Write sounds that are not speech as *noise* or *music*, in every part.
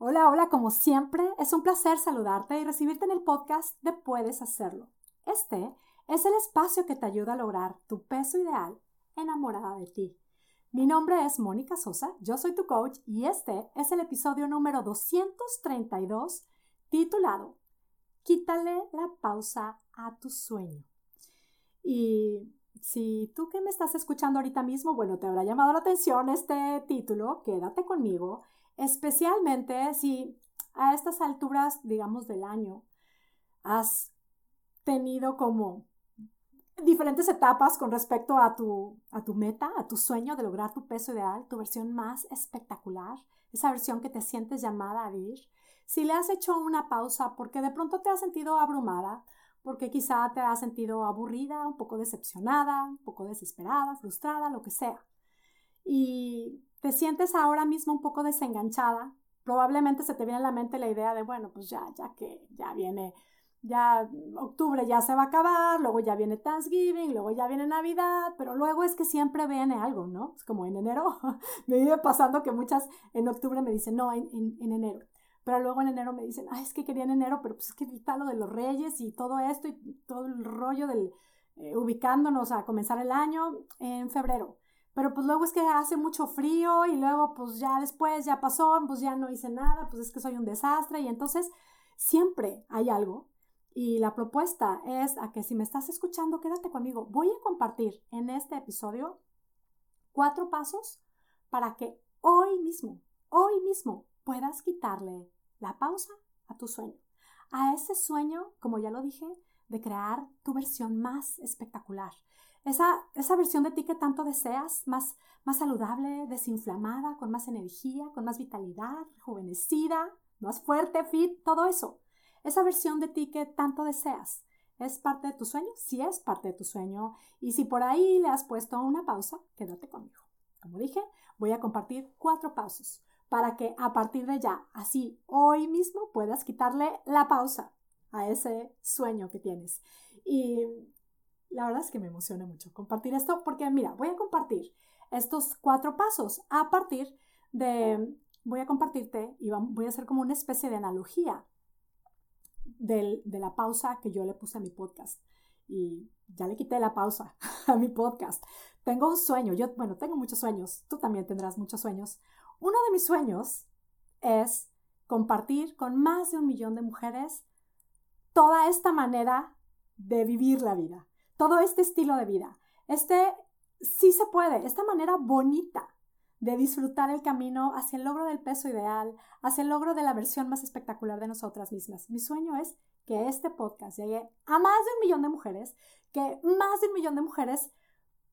Hola, hola, como siempre, es un placer saludarte y recibirte en el podcast de Puedes Hacerlo. Este es el espacio que te ayuda a lograr tu peso ideal enamorada de ti. Mi nombre es Mónica Sosa, yo soy tu coach y este es el episodio número 232 titulado Quítale la pausa a tu sueño. Y si tú que me estás escuchando ahorita mismo, bueno, te habrá llamado la atención este título, quédate conmigo especialmente si a estas alturas, digamos, del año, has tenido como diferentes etapas con respecto a tu, a tu meta, a tu sueño de lograr tu peso ideal, tu versión más espectacular, esa versión que te sientes llamada a vivir. Si le has hecho una pausa porque de pronto te has sentido abrumada, porque quizá te has sentido aburrida, un poco decepcionada, un poco desesperada, frustrada, lo que sea. Y te sientes ahora mismo un poco desenganchada, probablemente se te viene a la mente la idea de, bueno, pues ya, ya que ya viene, ya octubre ya se va a acabar, luego ya viene Thanksgiving, luego ya viene Navidad, pero luego es que siempre viene algo, ¿no? Es como en enero, *laughs* me vive pasando que muchas en octubre me dicen, no, en, en, enero. Pero luego en enero me dicen, ay, es que quería en enero, pero pues es que está lo de los reyes y todo esto y todo el rollo del eh, ubicándonos a comenzar el año en febrero pero pues luego es que hace mucho frío y luego pues ya después ya pasó, pues ya no hice nada, pues es que soy un desastre y entonces siempre hay algo y la propuesta es a que si me estás escuchando, quédate conmigo. Voy a compartir en este episodio cuatro pasos para que hoy mismo, hoy mismo puedas quitarle la pausa a tu sueño. A ese sueño, como ya lo dije, de crear tu versión más espectacular, esa, esa versión de ti que tanto deseas, más, más saludable, desinflamada, con más energía, con más vitalidad, rejuvenecida, más fuerte, fit, todo eso. Esa versión de ti que tanto deseas. ¿Es parte de tu sueño? Sí es parte de tu sueño. Y si por ahí le has puesto una pausa, quédate conmigo. Como dije, voy a compartir cuatro pausas para que a partir de ya, así hoy mismo, puedas quitarle la pausa a ese sueño que tienes. Y la verdad es que me emociona mucho compartir esto porque, mira, voy a compartir estos cuatro pasos a partir de, voy a compartirte y voy a hacer como una especie de analogía de la pausa que yo le puse a mi podcast. Y ya le quité la pausa *laughs* a mi podcast. Tengo un sueño, yo, bueno, tengo muchos sueños, tú también tendrás muchos sueños. Uno de mis sueños es compartir con más de un millón de mujeres toda esta manera de vivir la vida todo este estilo de vida. Este sí se puede, esta manera bonita de disfrutar el camino hacia el logro del peso ideal, hacia el logro de la versión más espectacular de nosotras mismas. Mi sueño es que este podcast llegue a más de un millón de mujeres, que más de un millón de mujeres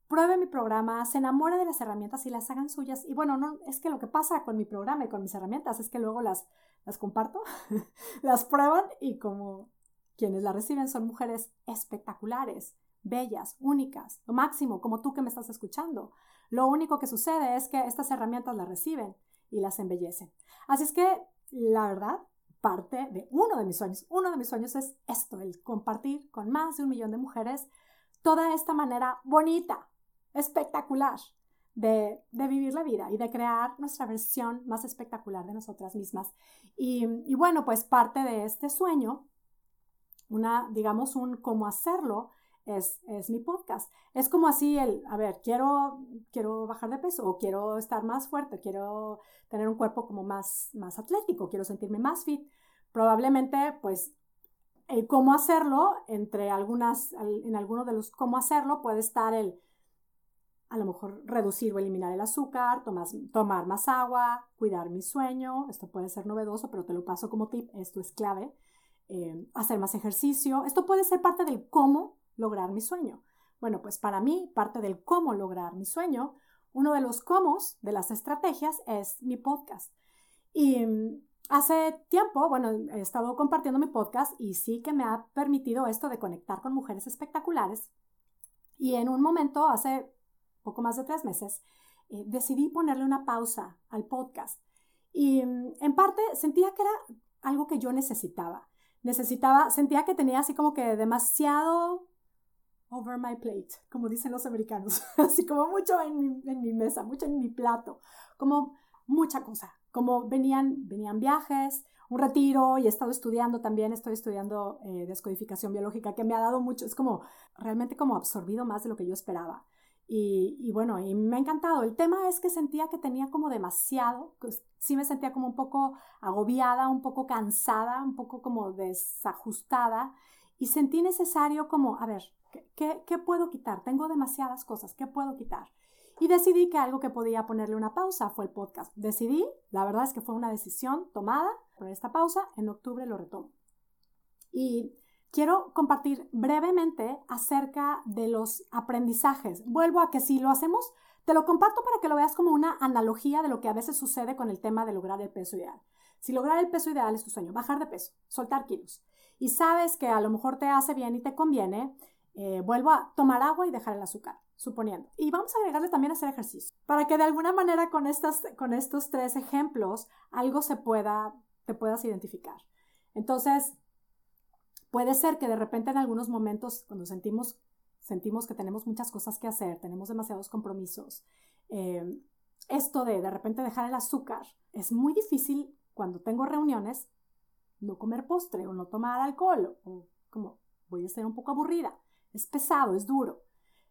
prueben mi programa, se enamoren de las herramientas y las hagan suyas. Y bueno, no, es que lo que pasa con mi programa y con mis herramientas es que luego las, las comparto, *laughs* las prueban y como quienes las reciben son mujeres espectaculares, bellas, únicas, lo máximo, como tú que me estás escuchando. Lo único que sucede es que estas herramientas las reciben y las embellecen. Así es que, la verdad, parte de uno de mis sueños, uno de mis sueños es esto, el compartir con más de un millón de mujeres toda esta manera bonita, espectacular de, vivir la vida y de crear nuestra versión más espectacular de nosotras mismas. Y, y bueno, pues parte de este sueño, una, digamos, un cómo hacerlo, es, mi podcast. Es como así el, a ver, quiero, quiero bajar de peso o quiero estar más fuerte, quiero tener un cuerpo como más, más atlético, quiero sentirme más fit. Probablemente, pues, el cómo hacerlo, entre algunas, en alguno de los cómo hacerlo puede estar el, a lo mejor reducir o eliminar el azúcar, tomar, tomar más agua, cuidar mi sueño, esto puede ser novedoso, pero te lo paso como tip, esto es clave, eh, hacer más ejercicio, esto puede ser parte del cómo lograr mi sueño? Bueno, pues para mí, parte del cómo lograr mi sueño, uno de los cómo de las estrategias es mi podcast. Y mm, hace tiempo, bueno, he estado compartiendo mi podcast y sí que me ha permitido esto de conectar con mujeres espectaculares. Y en un momento, hace poco más de tres meses, eh, decidí ponerle una pausa al podcast. Y mm, en parte sentía que era algo que yo necesitaba. Necesitaba, sentía que tenía así como que demasiado over my plate, como dicen los americanos, *laughs* así como mucho en mi, en mi mesa, mucho en mi plato, como mucha cosa, como venían, viajes, un retiro y he estado estudiando también, estoy estudiando eh, descodificación biológica que me ha dado mucho, es como realmente como absorbido más de lo que yo esperaba. Y, y, bueno, y me ha encantado. El tema es que sentía que tenía como demasiado, pues, sí me sentía como un poco agobiada, un poco cansada, un poco como desajustada y sentí necesario como, a ver, ¿qué, puedo quitar? Tengo demasiadas cosas, ¿qué puedo quitar? Y decidí que algo que podía ponerle una pausa fue el podcast. Decidí, la verdad es que fue una decisión tomada, por esta pausa, en octubre lo retomo. Y quiero compartir brevemente acerca de los aprendizajes. Vuelvo a que si lo hacemos, te lo comparto para que lo veas como una analogía de lo que a veces sucede con el tema de lograr el peso ideal. Si lograr el peso ideal es tu sueño, bajar de peso, soltar kilos, y sabes que a lo mejor te hace bien y te conviene, eh, vuelvo a tomar agua y dejar el azúcar, suponiendo. Y vamos a agregarle también hacer ejercicio, para que de alguna manera con, estas, con estos tres ejemplos algo se pueda, te puedas identificar. Entonces, Puede ser que de repente en algunos momentos, cuando sentimos, sentimos que tenemos muchas cosas que hacer, tenemos demasiados compromisos, eh, esto de de repente dejar el azúcar, es muy difícil cuando tengo reuniones no comer postre o no tomar alcohol o como voy a ser un poco aburrida. Es pesado, es duro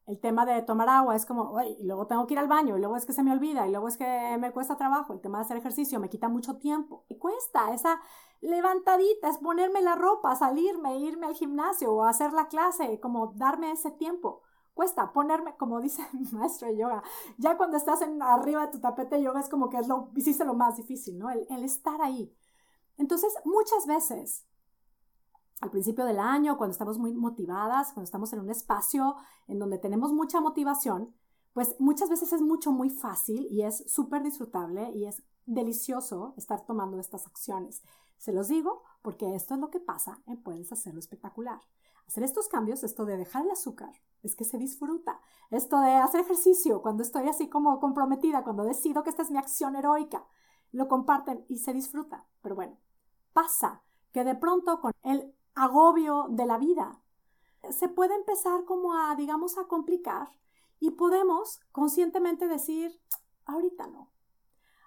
el tema de tomar agua es como, y luego tengo que ir al baño, y luego es que se me olvida, y luego es que me cuesta trabajo, el tema de hacer ejercicio me quita mucho tiempo. Y cuesta esa levantadita, es ponerme la ropa, salirme, irme al gimnasio o hacer la clase, como darme ese tiempo. Cuesta ponerme, como dice *laughs* mi maestro de yoga, ya cuando estás en, arriba de tu tapete de yoga es como que es lo, hiciste lo más difícil, ¿no? el estar ahí. Entonces, muchas veces al principio del año, cuando estamos muy motivadas, cuando estamos en un espacio en donde tenemos mucha motivación, pues muchas veces es mucho, muy fácil y es súper disfrutable y es delicioso estar tomando estas acciones. Se los digo porque esto es lo que pasa en Puedes Hacerlo Espectacular. Hacer estos cambios, esto de dejar el azúcar, es que se disfruta. Esto de hacer ejercicio, cuando estoy así como comprometida, cuando decido que esta es mi acción heroica, lo comparten y se disfruta. Pero bueno, pasa que de pronto con el agobio de la vida. Se puede empezar como a, digamos, a complicar y podemos conscientemente decir, ahorita no.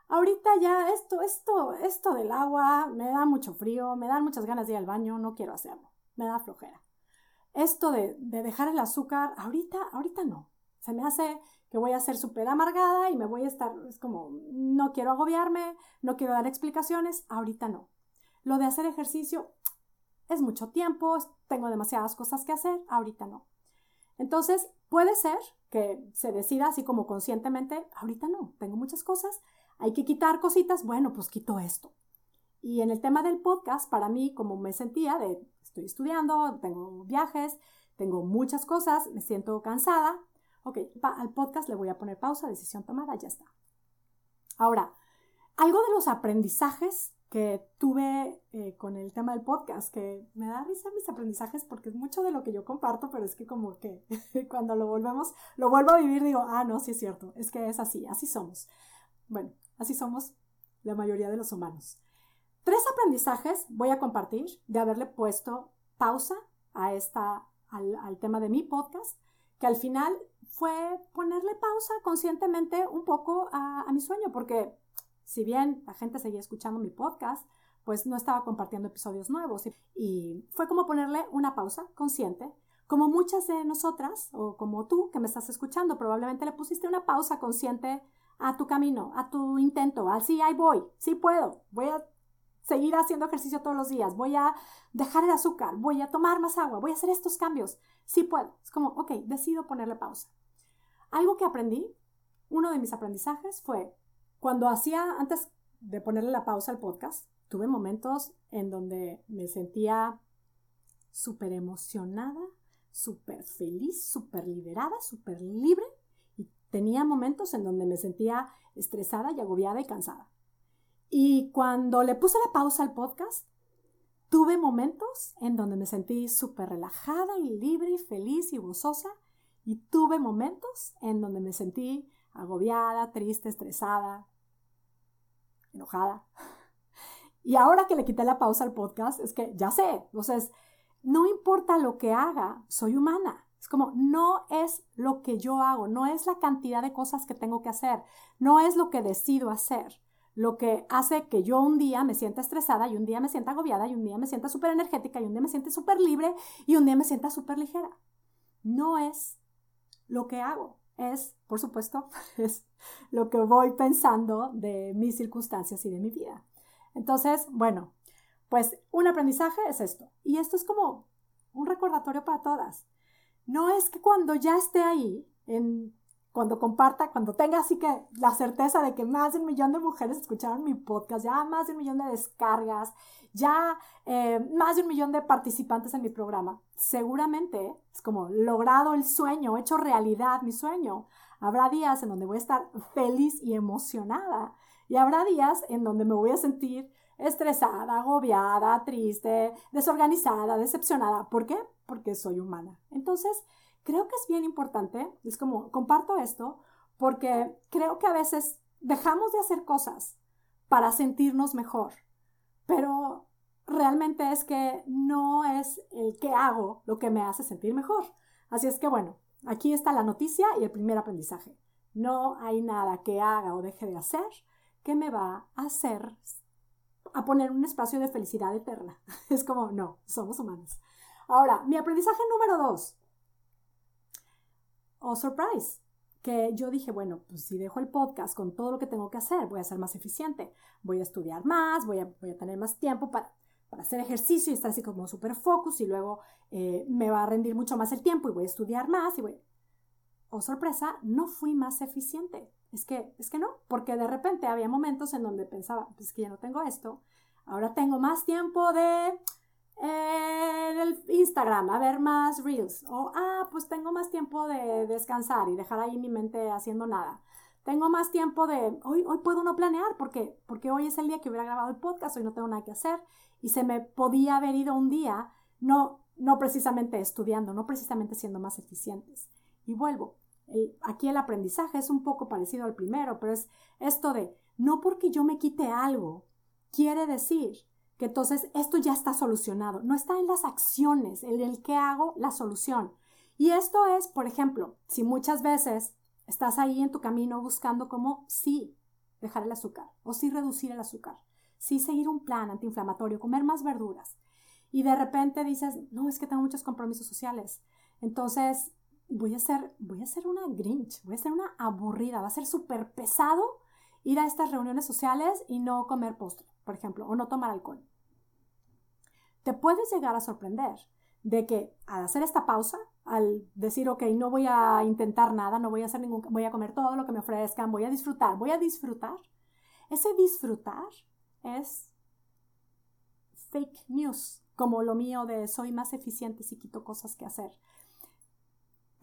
Ahorita ya esto, esto, esto del agua me da mucho frío, me dan muchas ganas de ir al baño, no quiero hacerlo, me da flojera. Esto de, de dejar el azúcar, ahorita, ahorita no. Se me hace que voy a ser súper amargada y me voy a estar, es como, no quiero agobiarme, no quiero dar explicaciones, ahorita no. Lo de hacer ejercicio, es mucho tiempo, tengo demasiadas cosas que hacer, ahorita no. Entonces, puede ser que se decida así como conscientemente, ahorita no, tengo muchas cosas, hay que quitar cositas, bueno, pues quito esto. Y en el tema del podcast, para mí, como me sentía de, estoy estudiando, tengo viajes, tengo muchas cosas, me siento cansada, ok, al podcast le voy a poner pausa, decisión tomada, ya está. Ahora, algo de los aprendizajes que tuve eh, con el tema del podcast, que me da risa mis aprendizajes porque es mucho de lo que yo comparto, pero es que como que *laughs* cuando lo volvemos, lo vuelvo a vivir, digo, ah, no, sí es cierto, es que es así, así somos. Bueno, así somos la mayoría de los humanos. Tres aprendizajes voy a compartir de haberle puesto pausa a esta, al, tema de mi podcast, que al final fue ponerle pausa conscientemente un poco a, a mi sueño, porque si bien la gente seguía escuchando mi podcast, pues no estaba compartiendo episodios nuevos. Y fue como ponerle una pausa consciente, como muchas de nosotras, o como tú que me estás escuchando, probablemente le pusiste una pausa consciente a tu camino, a tu intento, al sí, ahí voy, sí puedo, voy a seguir haciendo ejercicio todos los días, voy a dejar el azúcar, voy a tomar más agua, voy a hacer estos cambios, sí puedo. Es como, ok, decido ponerle pausa. Algo que aprendí, uno de mis aprendizajes fue cuando hacía, antes de ponerle la pausa al podcast, tuve momentos en donde me sentía súper emocionada, súper feliz, súper liberada, súper libre. Y tenía momentos en donde me sentía estresada y agobiada y cansada. Y cuando le puse la pausa al podcast, tuve momentos en donde me sentí súper relajada y libre y feliz y gozosa. Y tuve momentos en donde me sentí agobiada, triste, estresada, enojada. Y ahora que le quité la pausa al podcast, es que ya sé, entonces, no importa lo que haga, soy humana. Es como, no es lo que yo hago, no es la cantidad de cosas que tengo que hacer, no es lo que decido hacer. lo que hace que yo un día me sienta estresada y un día me sienta agobiada y un día me sienta súper energética y un día me sienta súper libre y un día me sienta súper ligera. No es lo que hago, es, por supuesto, *laughs* es lo que voy pensando de mis circunstancias y de mi vida. Entonces, bueno, pues un aprendizaje es esto. Y esto es como un recordatorio para todas. No es que cuando ya esté ahí, en cuando comparta, cuando tenga así que la certeza de que más de un millón de mujeres escucharon mi podcast, ya más de un millón de descargas, ya eh, más de un millón de participantes en mi programa, seguramente es como logrado el sueño, hecho realidad mi sueño. Habrá días en donde voy a estar feliz y emocionada y habrá días en donde me voy a sentir estresada, agobiada, triste, desorganizada, decepcionada. ¿Por qué? Porque soy humana. Entonces, creo que es bien importante, es como, comparto esto, porque creo que a veces dejamos de hacer cosas para sentirnos mejor, pero realmente es que no es el que hago lo que me hace sentir mejor. Así es que bueno, aquí está la noticia y el primer aprendizaje. No hay nada que haga o deje de hacer que me va a hacer a poner un espacio de felicidad eterna. *laughs* Es como, no, somos humanos. Ahora, mi aprendizaje número dos oh surprise, que yo dije, bueno, pues si dejo el podcast con todo lo que tengo que hacer, voy a ser más eficiente, voy a estudiar más, voy a, voy a tener más tiempo para, para hacer ejercicio y estar así como súper focus y luego eh, me va a rendir mucho más el tiempo y voy a estudiar más y voy... Oh, sorpresa, no fui más eficiente. Es que, es que no, porque de repente había momentos en donde pensaba, pues que ya no tengo esto, ahora tengo más tiempo de en el Instagram a ver más reels. O, ah, pues tengo más tiempo de descansar y dejar ahí mi mente haciendo nada. Tengo más tiempo de, hoy, hoy puedo no planear porque, porque hoy es el día que hubiera grabado el podcast, hoy no tengo nada que hacer y se me podía haber ido un día, no, no precisamente estudiando, no precisamente siendo más eficientes. Y vuelvo, aquí el aprendizaje es un poco parecido al primero, pero es esto de, no porque yo me quite algo, quiere decir que entonces esto ya está solucionado. No está en las acciones, en el que hago la solución. Y esto es, por ejemplo, si muchas veces estás ahí en tu camino buscando cómo sí dejar el azúcar o sí reducir el azúcar, sí seguir un plan antiinflamatorio, comer más verduras. Y de repente dices, no, es que tengo muchos compromisos sociales. Entonces, voy a ser, voy a ser una grinch, voy a ser una aburrida, va a ser súper pesado ir a estas reuniones sociales y no comer postre por ejemplo, o no tomar alcohol. Te puedes llegar a sorprender de que al hacer esta pausa, al decir, ok, no voy a intentar nada, no voy a hacer ningún, voy a comer todo lo que me ofrezcan, voy a disfrutar, voy a disfrutar. Ese disfrutar es fake news, como lo mío de soy más eficiente si quito cosas que hacer.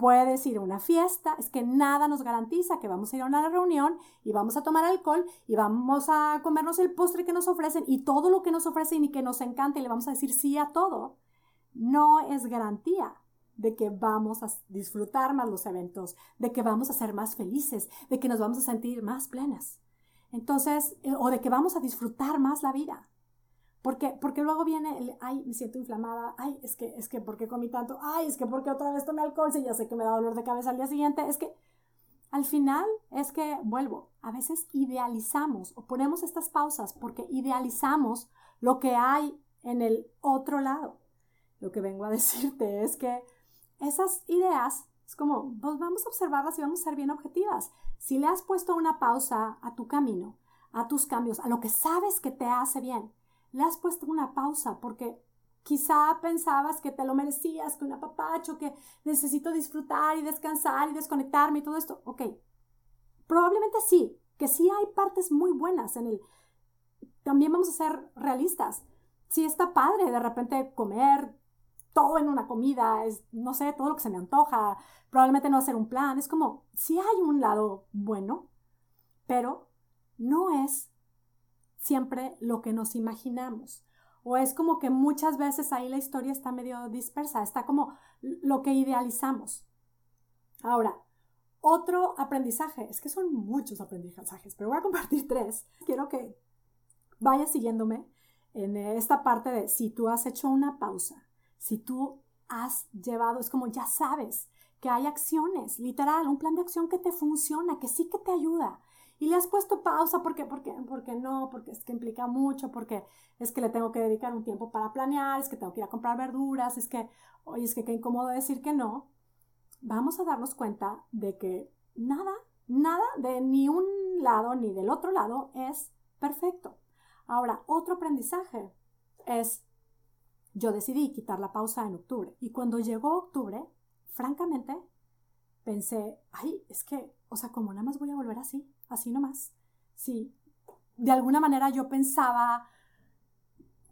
Puedes ir a una fiesta, es que nada nos garantiza que vamos a ir a una reunión y vamos a tomar alcohol y vamos a comernos el postre que nos ofrecen y todo lo que nos ofrecen y que nos encanta y le vamos a decir sí a todo. No es garantía de que vamos a disfrutar más los eventos, de que vamos a ser más felices, de que nos vamos a sentir más plenas. Entonces, eh, o de que vamos a disfrutar más la vida. Porque, porque luego viene el, ay, me siento inflamada, ay, es que, es que, ¿por qué comí tanto? Ay, es que, ¿por qué otra vez tomé alcohol? Si ya sé que me da dolor de cabeza al día siguiente. Es que, al final, es que, vuelvo, a veces idealizamos o ponemos estas pausas porque idealizamos lo que hay en el otro lado. Lo que vengo a *laughs* decirte es que esas ideas, es como, pues vamos a observarlas y vamos a ser bien objetivas. Si le has puesto una pausa a tu camino, a tus cambios, a lo que sabes que te hace bien, le has puesto una pausa porque quizá pensabas que te lo merecías, que un apapacho, que necesito disfrutar y descansar y desconectarme y todo esto. Ok, probablemente sí, que sí hay partes muy buenas en el... También vamos a ser realistas. Sí está padre de repente comer todo en una comida, es, no sé, todo lo que se me antoja, probablemente no hacer un plan, es como, sí hay un lado bueno, pero no es siempre lo que nos imaginamos. O es como que muchas veces ahí la historia está medio dispersa, está como lo que idealizamos. Ahora, otro aprendizaje, es que son muchos aprendizajes, pero voy a compartir *laughs* tres. Quiero que vayas siguiéndome en esta parte de si tú has hecho una pausa, si tú has llevado, es como ya sabes que hay acciones, literal, un plan de acción que te funciona, que sí que te ayuda, y le has puesto pausa porque, porque, porque no, porque es que implica mucho, porque es que le tengo que dedicar un tiempo para planear, es que tengo que ir a comprar verduras, es que, oye, es que qué incómodo decir que no, vamos a darnos cuenta de que nada, nada de ni un lado ni del otro lado es perfecto. Ahora, otro aprendizaje es, yo decidí quitar la pausa en octubre y cuando llegó octubre, francamente, pensé, ay, es que, o sea, como nada más voy a volver así, así nomás. Sí, de alguna manera yo pensaba,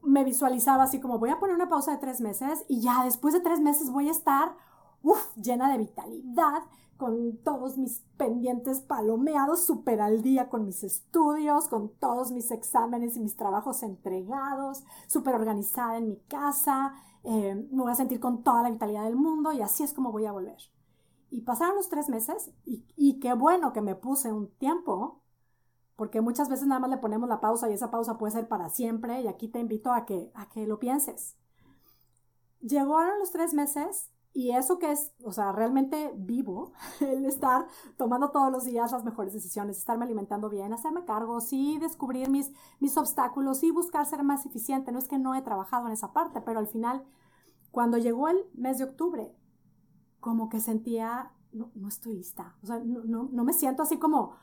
me visualizaba así como voy a poner una pausa de tres meses y ya después de tres meses voy a estar, uff, llena de vitalidad, con todos mis pendientes palomeados, súper al día con mis estudios, con todos mis exámenes y mis trabajos entregados, súper organizada en mi casa, eh, me voy a sentir con toda la vitalidad del mundo y así es como voy a volver. Y pasaron los tres meses y, qué bueno que me puse un tiempo, porque muchas veces nada más le ponemos la pausa y esa pausa puede ser para siempre y aquí te invito a que, a que lo pienses. Llegaron los tres meses y eso que es, o sea, realmente vivo, *laughs* el estar tomando todos los días las mejores decisiones, estarme alimentando bien, hacerme cargo, sí descubrir mis, mis obstáculos, sí buscar ser más eficiente. No es que no he trabajado en esa parte, pero al final, cuando llegó el mes de octubre, como que sentía, no, no estoy lista. O sea, no, no, no me siento así como,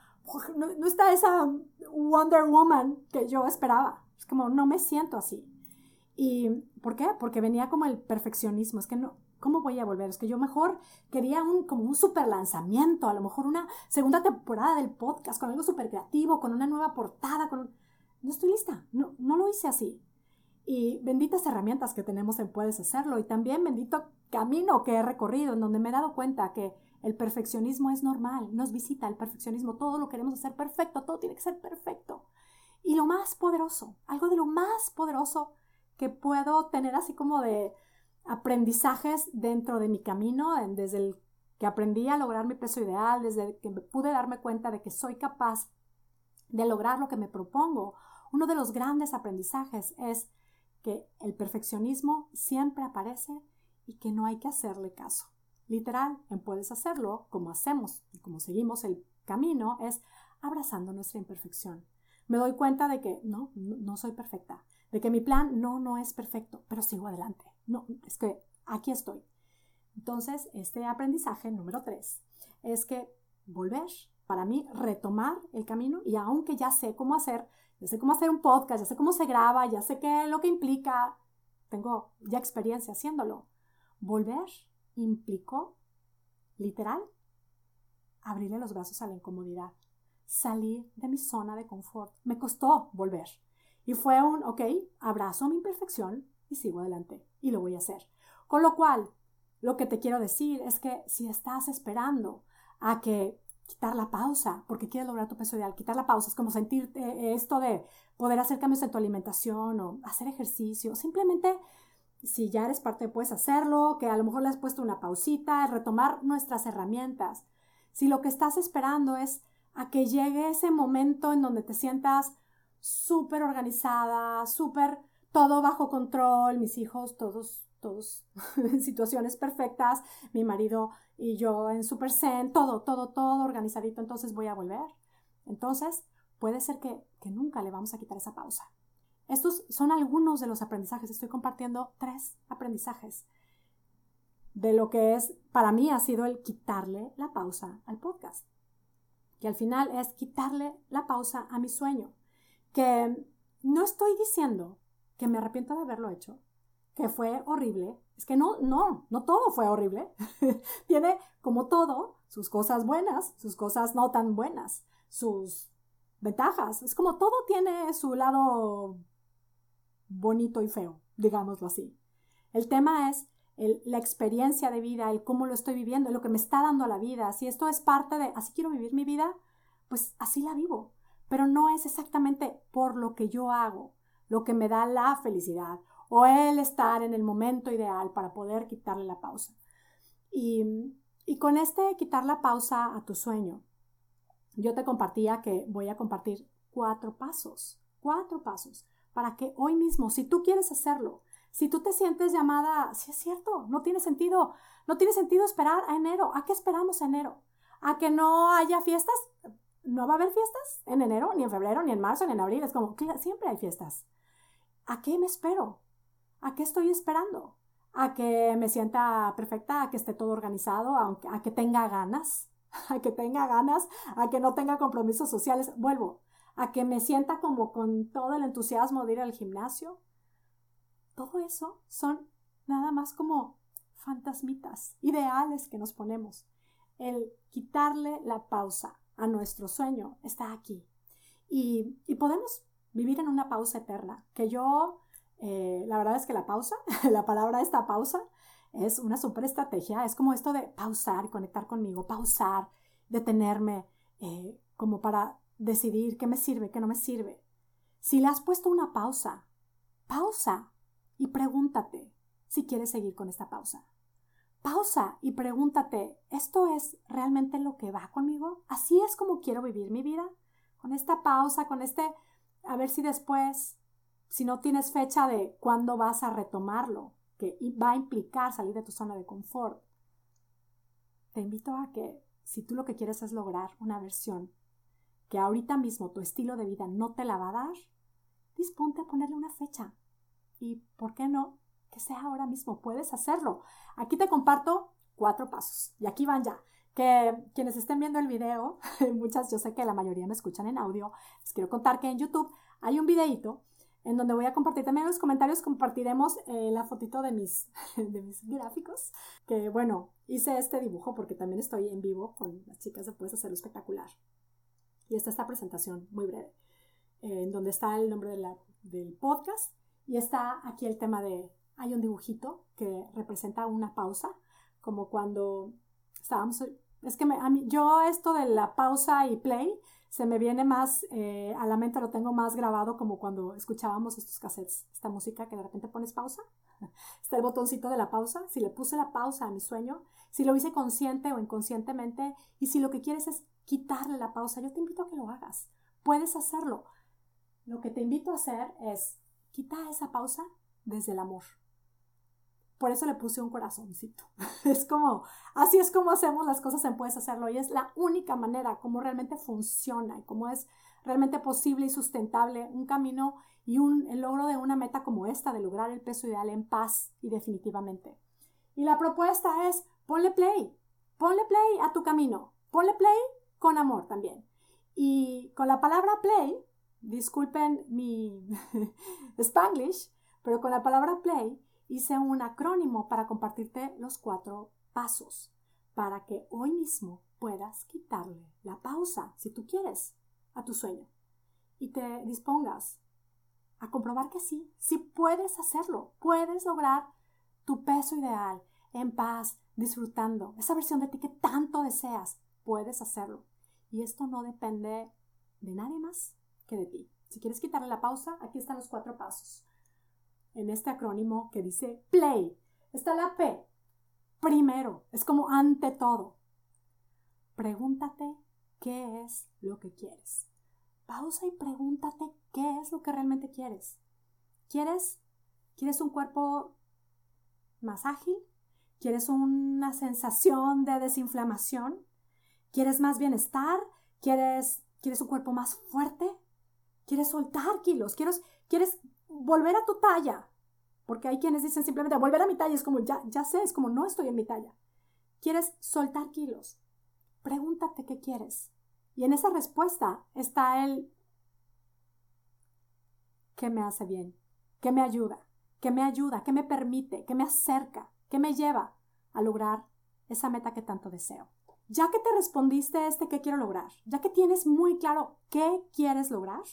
no, está esa Wonder Woman que yo esperaba. Es como, no me siento así. ¿Y por qué? Porque venía como el perfeccionismo. Es que no, ¿Cómo voy a volver? Es que yo mejor quería un, como un super lanzamiento, a lo mejor una segunda temporada del podcast con algo súper creativo, con una nueva portada, con... No estoy lista, no, no lo hice así. Y benditas herramientas que tenemos en Puedes Hacerlo y también bendito camino que he recorrido en donde me he dado cuenta que el perfeccionismo es normal, nos visita el perfeccionismo, todo lo queremos hacer perfecto, todo tiene que ser perfecto. Y lo más poderoso, algo de lo más poderoso que puedo tener así como de, aprendizajes dentro de mi camino, desde el que aprendí a lograr mi peso ideal, desde que pude darme cuenta de que soy capaz de lograr lo que me propongo. Uno de los grandes aprendizajes es que el perfeccionismo siempre aparece y que no hay que hacerle caso. Literal, en puedes hacerlo como hacemos y como seguimos el camino es abrazando nuestra imperfección. Me doy cuenta de que no, no soy perfecta, de que mi plan no, no es perfecto, pero sigo adelante. No, es que aquí estoy. Entonces, este aprendizaje número tres es que volver, para mí, retomar el camino y aunque ya sé cómo hacer, ya sé cómo hacer un podcast, ya sé cómo se graba, ya sé qué lo que implica, tengo ya experiencia haciéndolo. Volver implicó, literal, abrirle los brazos a la incomodidad, salir de mi zona de confort. Me costó volver. Y fue un, ok, abrazo mi imperfección y sigo adelante y lo voy a hacer. Con lo cual, lo que te quiero decir es que si estás esperando a que quitar la pausa, porque quieres lograr tu peso ideal, quitar la pausa es como sentir esto de poder hacer cambios en tu alimentación o hacer ejercicio, simplemente si ya eres parte puedes hacerlo, que a lo mejor le has puesto una pausita, retomar nuestras herramientas. Si lo que estás esperando es a que llegue ese momento en donde te sientas súper organizada, súper todo bajo control, mis hijos todos, todos *laughs* en situaciones perfectas, mi marido y yo en super zen, todo, todo, todo organizadito, entonces voy a volver. Entonces, puede ser que, que nunca le vamos a quitar esa pausa. Estos son algunos de los aprendizajes. Estoy compartiendo tres aprendizajes de lo que es, para mí ha sido el quitarle la pausa al podcast. Que al final es quitarle la pausa a mi sueño que no estoy diciendo que me arrepiento de haberlo hecho, que fue horrible. Es que no, no, no todo fue horrible. *laughs* Tiene, como todo, sus cosas buenas, sus cosas no tan buenas, sus ventajas. Es como todo tiene su lado bonito y feo, digámoslo así. El tema es la experiencia de vida, el cómo lo estoy viviendo, lo que me está dando la vida. Si esto es parte de, así quiero vivir mi vida, pues así la vivo pero no es exactamente por lo que yo hago lo que me da la felicidad o el estar en el momento ideal para poder quitarle la pausa. Y, y con este quitar la pausa a tu sueño, yo te compartía que voy a compartir cuatro pasos, cuatro pasos, para que hoy mismo, si tú quieres hacerlo, si tú te sientes llamada, si es cierto, no tiene sentido, no tiene sentido esperar a enero. ¿A qué esperamos enero? ¿A que no haya fiestas? no va a haber fiestas en enero, ni en febrero, ni en marzo, ni en abril. Es como, siempre hay fiestas. ¿A qué me espero? ¿A qué estoy esperando? ¿A que me sienta perfecta? ¿A que esté todo organizado? ¿A que tenga ganas? *laughs* ¿A que tenga ganas? ¿A que no tenga compromisos sociales? Vuelvo. ¿A que me sienta como con todo el entusiasmo de ir al gimnasio? Todo eso son nada más como fantasmitas, ideales que nos ponemos. El quitarle la pausa a nuestro sueño está aquí. Y, podemos vivir en una pausa eterna, que yo, eh, la verdad es que la pausa, *laughs* la palabra esta pausa, es una super estrategia, es como esto de pausar y conectar conmigo, pausar, detenerme, eh, como para decidir qué me sirve, qué no me sirve. Si le has puesto una pausa, pausa y pregúntate si quieres seguir con esta pausa. Pausa y pregúntate, ¿esto es realmente lo que va conmigo? ¿Así es como quiero vivir mi vida? Con esta pausa, con este, a ver si después, si no tienes fecha de cuándo vas a retomarlo, que va a implicar salir de tu zona de confort, te invito a que si tú lo que quieres es lograr una versión que ahorita mismo tu estilo de vida no te la va a dar, disponte a ponerle una fecha. Y, ¿por qué no? Que sea ahora mismo, puedes hacerlo. Aquí te comparto cuatro pasos. Y aquí van ya. Que quienes estén viendo el video, *laughs* muchas, yo sé que la mayoría me escuchan en audio, les quiero contar que en YouTube hay un videito en donde voy a compartir también en los comentarios, compartiremos eh, la fotito de mis, *laughs* de mis gráficos, que bueno, hice este dibujo porque también estoy en vivo con las chicas de Puedes Hacerlo Espectacular. Y está esta presentación muy breve, eh, en donde está el nombre de la, del podcast y está aquí el tema de, hay un dibujito que representa una pausa, como cuando estábamos, es que a mí, yo esto de la pausa y play, se me viene más eh, a la mente, lo tengo más grabado como cuando escuchábamos estos cassettes, esta música que de repente pones pausa. *laughs* Está el botoncito de la pausa. Si le puse la pausa a mi sueño, si lo hice consciente o inconscientemente, y si lo que quieres es quitarle la pausa, yo te invito a que lo hagas. Puedes hacerlo. Lo que te invito a hacer es quitar esa pausa desde el amor. Por eso le puse un corazoncito. *laughs* Es como, así es como hacemos las cosas en Puedes Hacerlo y es la única manera como realmente funciona y cómo es realmente posible y sustentable un camino y un, el logro de una meta como esta de lograr el peso ideal en paz y definitivamente. Y la propuesta es ponle play, ponle play a tu camino, ponle play con amor también. Y con la palabra play, disculpen mi *laughs* spanglish, pero con la palabra play hice un acrónimo para compartirte los cuatro pasos para que hoy mismo puedas quitarle la pausa, si tú quieres, a tu sueño y te dispongas a comprobar que sí, sí puedes hacerlo, puedes lograr tu peso ideal en paz, disfrutando esa versión de ti que tanto deseas, puedes hacerlo. Y esto no depende de nadie más que de ti. Si quieres quitarle la pausa, aquí están los cuatro pasos en este acrónimo que dice play. Está la P. Primero, es como ante todo. Pregúntate qué es lo que quieres. Pausa y pregúntate qué es lo que realmente quieres. ¿Quieres, quieres un cuerpo más ágil? ¿Quieres una sensación de desinflamación? ¿Quieres más bienestar? ¿Quieres, quieres un cuerpo más fuerte? ¿Quieres soltar kilos? ¿Quieres, quieres volver a tu talla, porque hay quienes dicen simplemente volver a mi talla, es como ya, ya sé, es como no estoy en mi talla. ¿Quieres soltar kilos? Pregúntate qué quieres. Y en esa respuesta está el ¿qué me hace bien? ¿Qué me ayuda? ¿Qué me ayuda? ¿Qué me permite? ¿Qué me acerca? ¿Qué me lleva a lograr esa meta que tanto deseo? Ya que te respondiste este qué quiero lograr, ya que tienes muy claro qué quieres lograr,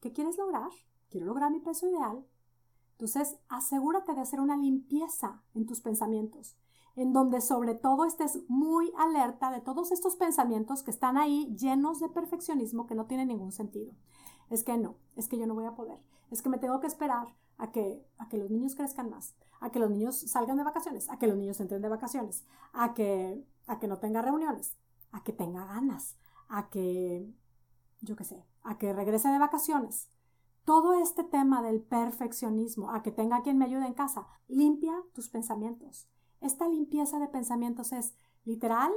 ¿qué quieres lograr? quiero lograr mi peso ideal. Entonces, asegúrate de hacer una limpieza en tus pensamientos, en donde sobre todo estés muy alerta de todos estos pensamientos que están ahí llenos de perfeccionismo que no tienen ningún sentido. Es que no, es que yo no voy a poder, es que me tengo que esperar a que, a que los niños crezcan más, a que los niños salgan de vacaciones, a que los niños entren de vacaciones, a que, a que no tenga reuniones, a que tenga ganas, a que, yo qué sé, a que regrese de vacaciones, todo este tema del perfeccionismo, a que tenga quien me ayude en casa, limpia tus pensamientos. Esta limpieza de pensamientos es literal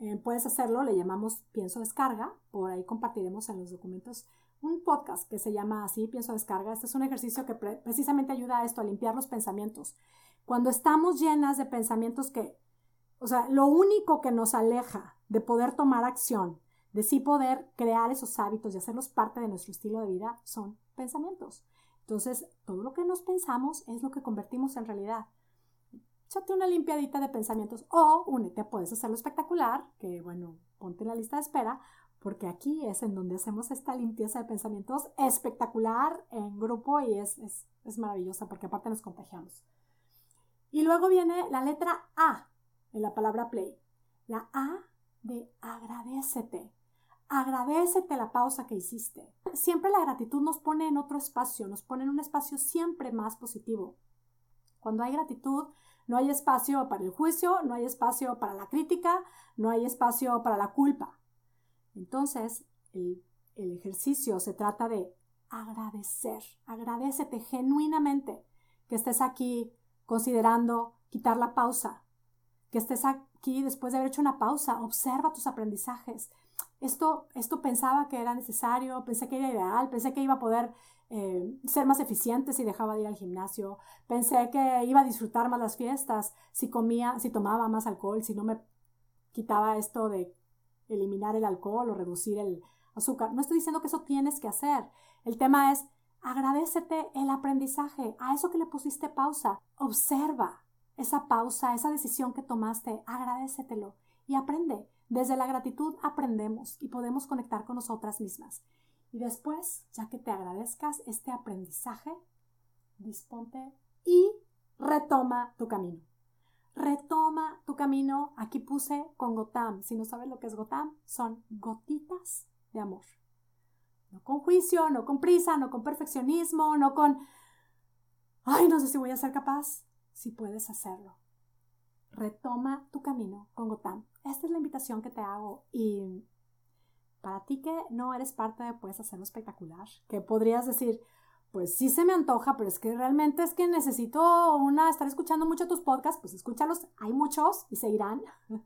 eh, puedes hacerlo, le llamamos pienso descarga, por ahí compartiremos en los documentos un podcast que se llama así, pienso descarga. Este es un ejercicio que precisamente ayuda a esto, a limpiar los pensamientos. Cuando estamos llenas de pensamientos que, o sea, lo único que nos aleja de poder tomar acción, de sí poder crear esos hábitos y hacerlos parte de nuestro estilo de vida, son pensamientos. Entonces, todo lo que nos pensamos es lo que convertimos en realidad. Échate una limpiadita de pensamientos o únete, puedes hacerlo espectacular, que bueno, ponte en la lista de espera, porque aquí es en donde hacemos esta limpieza de pensamientos espectacular en grupo y es, es, es maravillosa porque aparte nos contagiamos. Y luego viene la letra A en la palabra play. La A de agradecete. Agradecete la pausa que hiciste. Siempre la gratitud nos pone en otro espacio, nos pone en un espacio siempre más positivo. Cuando hay gratitud, no hay espacio para el juicio, no hay espacio para la crítica, no hay espacio para la culpa. Entonces, el, ejercicio se trata de agradecer. Agradecete genuinamente que estés aquí considerando quitar la pausa, que estés aquí después de haber hecho una pausa, observa tus aprendizajes. Esto, esto pensaba que era necesario, pensé que era ideal, pensé que iba a poder eh, ser más eficiente si dejaba de ir al gimnasio, pensé que iba a disfrutar más las fiestas si comía, si tomaba más alcohol, si no me quitaba esto de eliminar el alcohol o reducir el azúcar. No estoy diciendo que eso tienes que hacer. El tema es agradecete el aprendizaje, a eso que le pusiste pausa. Observa esa pausa, esa decisión que tomaste, agradecetelo y aprende. Desde la gratitud aprendemos y podemos conectar con nosotras mismas. Y después, ya que te agradezcas este aprendizaje, disponte y retoma tu camino. Retoma tu camino. Aquí puse con Gotam. Si no sabes lo que es Gotam, son gotitas de amor. No con juicio, no con prisa, no con perfeccionismo, no con, ay, no sé si voy a ser capaz. Si puedes hacerlo. Retoma tu camino con Gotam. Esta es la invitación que te hago y para ti que no eres parte de Puedes Hacerlo Espectacular, que podrías decir, pues sí se me antoja, pero es que realmente es que necesito una, estar escuchando mucho tus podcasts, pues escúchalos, hay muchos y se irán. *laughs*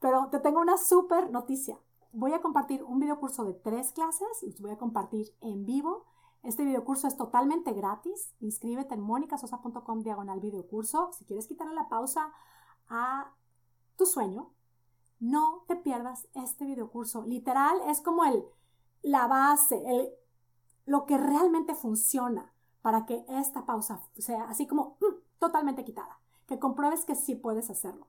Pero te tengo una súper noticia. Voy a compartir un video curso de tres clases, los voy a compartir en vivo. Este video curso es totalmente gratis. Inscríbete en monicasosa.com diagonal curso. Si quieres quitarle la pausa a tu sueño, no te pierdas este video curso. Literal es como el, la base, el lo que realmente funciona para que esta pausa sea así como mm, totalmente quitada, que compruebes que sí puedes hacerlo.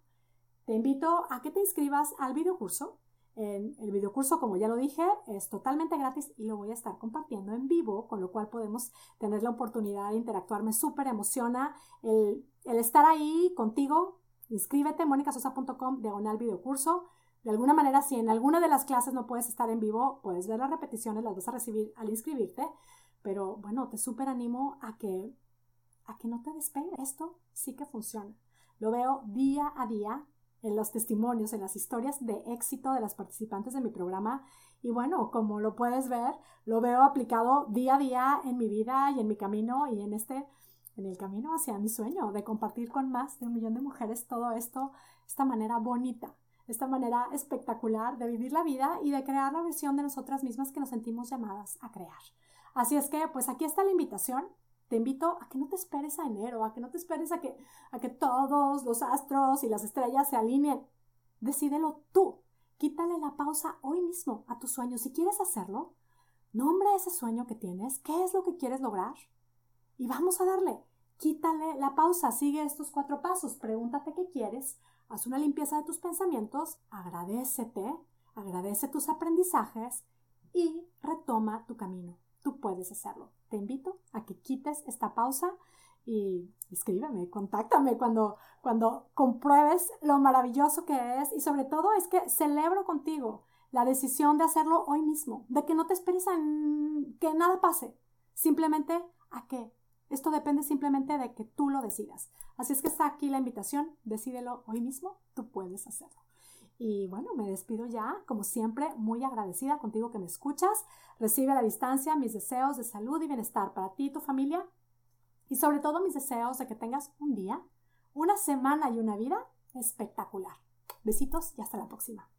Te invito a que te inscribas al videocurso. En el videocurso, como ya lo dije, es totalmente gratis y lo voy a estar compartiendo en vivo, con lo cual podemos tener la oportunidad de interactuar. Me súper emociona el, el estar ahí contigo. Inscríbete, monicasosa.com, diagonal videocurso. De alguna manera, si en alguna de las clases no puedes estar en vivo, puedes ver las repeticiones, las vas a recibir al inscribirte, pero bueno, te súper animo a que, a que no te despegues. Esto sí que funciona. Lo veo día a día en los testimonios, en las historias de éxito de las participantes de mi programa. Y bueno, como lo puedes ver, lo veo aplicado día a día en mi vida y en mi camino y en este, en el camino hacia mi sueño de compartir con más de un millón de mujeres todo esto, esta manera bonita esta manera espectacular de vivir la vida y de crear la versión de nosotras mismas que nos sentimos llamadas a crear. Así es que, pues aquí está la invitación. Te invito a que no te esperes a enero, a que no te esperes a que, a que todos los astros y las estrellas se alineen. Decídelo tú. Quítale la pausa hoy mismo a tu sueño. Si quieres hacerlo, nombra ese sueño que tienes, qué es lo que quieres lograr y vamos a darle. Quítale la pausa, sigue estos cuatro pasos, pregúntate qué quieres, Haz una limpieza de tus pensamientos, agradecete, agradece tus aprendizajes y retoma tu camino. Tú puedes hacerlo. Te invito a que quites esta pausa y escríbeme, contáctame cuando, cuando compruebes lo maravilloso que es y sobre todo es que celebro contigo la decisión de hacerlo hoy mismo, de que no te esperes a que nada pase, simplemente a que esto depende simplemente de que tú lo decidas. Así es que está aquí la invitación, decídelo hoy mismo, tú puedes hacerlo. Y bueno, me despido ya, como siempre, muy agradecida contigo que me escuchas. Recibe a la distancia mis deseos de salud y bienestar para ti y tu familia. Y sobre todo mis deseos de que tengas un día, una semana y una vida espectacular. Besitos y hasta la próxima.